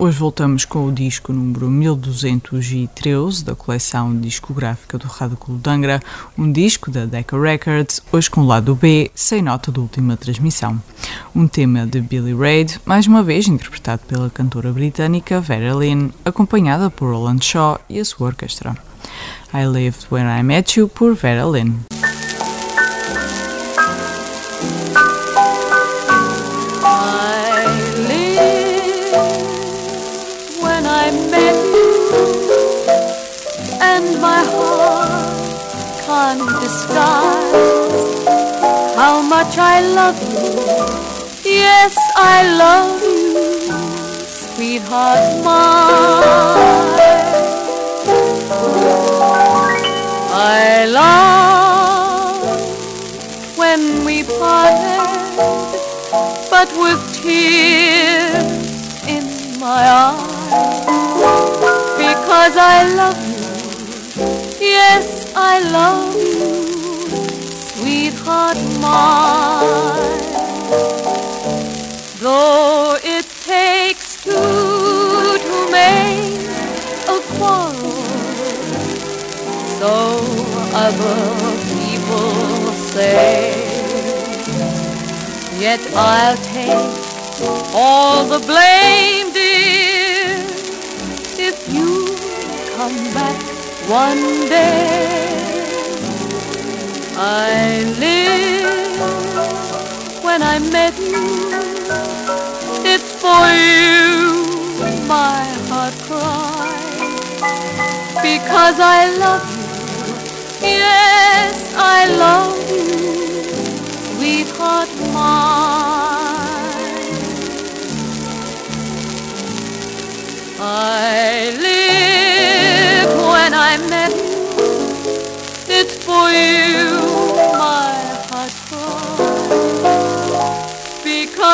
hoje voltamos com o disco número 1213 da coleção discográfica do Rádio Clube de Angra, um disco da Decca Records, hoje com o lado B, sem nota da última transmissão. Um tema de Billy Reid, mais uma vez interpretado pela cantora britânica Vera Lynn, acompanhada por Roland Shaw e a sua orquestra. I Lived When I Met You por Vera Lynn. And my heart can't disguise how much I love you. Yes, I love you, sweetheart mine. I love when we parted, but with tears in my eyes, because I love you love you, sweetheart mine. Though it takes two to make a quarrel, so other people say. Yet I'll take all the blame, dear, if you come back one day I lived when I met you. It's for you my heart cries because I love you.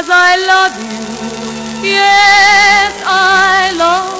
Because I love you. Yes, I love